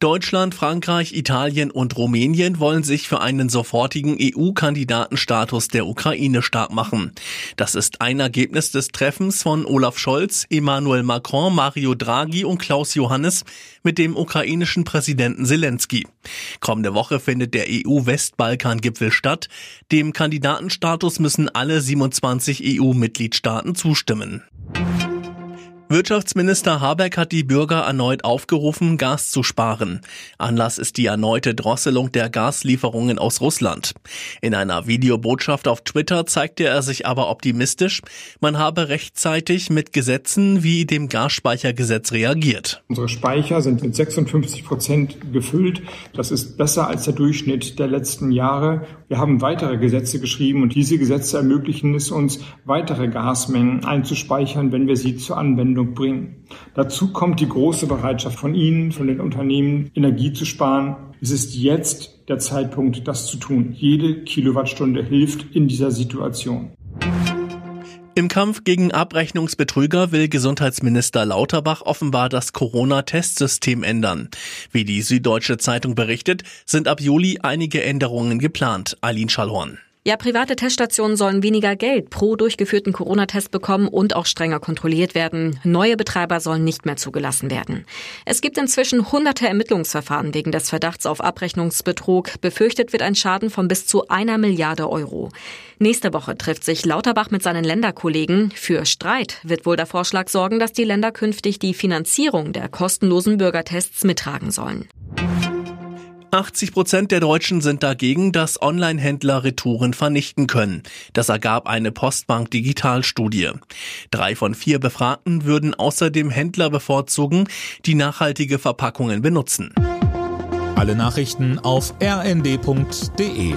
Deutschland, Frankreich, Italien und Rumänien wollen sich für einen sofortigen EU-Kandidatenstatus der Ukraine stark machen. Das ist ein Ergebnis des Treffens von Olaf Scholz, Emmanuel Macron, Mario Draghi und Klaus Johannes mit dem ukrainischen Präsidenten Zelensky. Kommende Woche findet der EU-Westbalkan-Gipfel statt. Dem Kandidatenstatus müssen alle 27 EU-Mitgliedstaaten zustimmen. Wirtschaftsminister Habeck hat die Bürger erneut aufgerufen, Gas zu sparen. Anlass ist die erneute Drosselung der Gaslieferungen aus Russland. In einer Videobotschaft auf Twitter zeigte er sich aber optimistisch, man habe rechtzeitig mit Gesetzen wie dem Gasspeichergesetz reagiert. Unsere Speicher sind mit 56 Prozent gefüllt. Das ist besser als der Durchschnitt der letzten Jahre. Wir haben weitere Gesetze geschrieben und diese Gesetze ermöglichen es uns, weitere Gasmengen einzuspeichern, wenn wir sie zur Anwendung Anwendung bringen. Dazu kommt die große Bereitschaft von Ihnen, von den Unternehmen, Energie zu sparen. Es ist jetzt der Zeitpunkt, das zu tun. Jede Kilowattstunde hilft in dieser Situation. Im Kampf gegen Abrechnungsbetrüger will Gesundheitsminister Lauterbach offenbar das Corona-Testsystem ändern. Wie die Süddeutsche Zeitung berichtet, sind ab Juli einige Änderungen geplant. Eileen Schallhorn. Ja, private Teststationen sollen weniger Geld pro durchgeführten Corona-Test bekommen und auch strenger kontrolliert werden. Neue Betreiber sollen nicht mehr zugelassen werden. Es gibt inzwischen hunderte Ermittlungsverfahren wegen des Verdachts auf Abrechnungsbetrug. Befürchtet wird ein Schaden von bis zu einer Milliarde Euro. Nächste Woche trifft sich Lauterbach mit seinen Länderkollegen. Für Streit wird wohl der Vorschlag sorgen, dass die Länder künftig die Finanzierung der kostenlosen Bürgertests mittragen sollen. 80 Prozent der Deutschen sind dagegen, dass Online-Händler Retouren vernichten können. Das ergab eine Postbank Digitalstudie. Drei von vier Befragten würden außerdem Händler bevorzugen, die nachhaltige Verpackungen benutzen. Alle Nachrichten auf rnd.de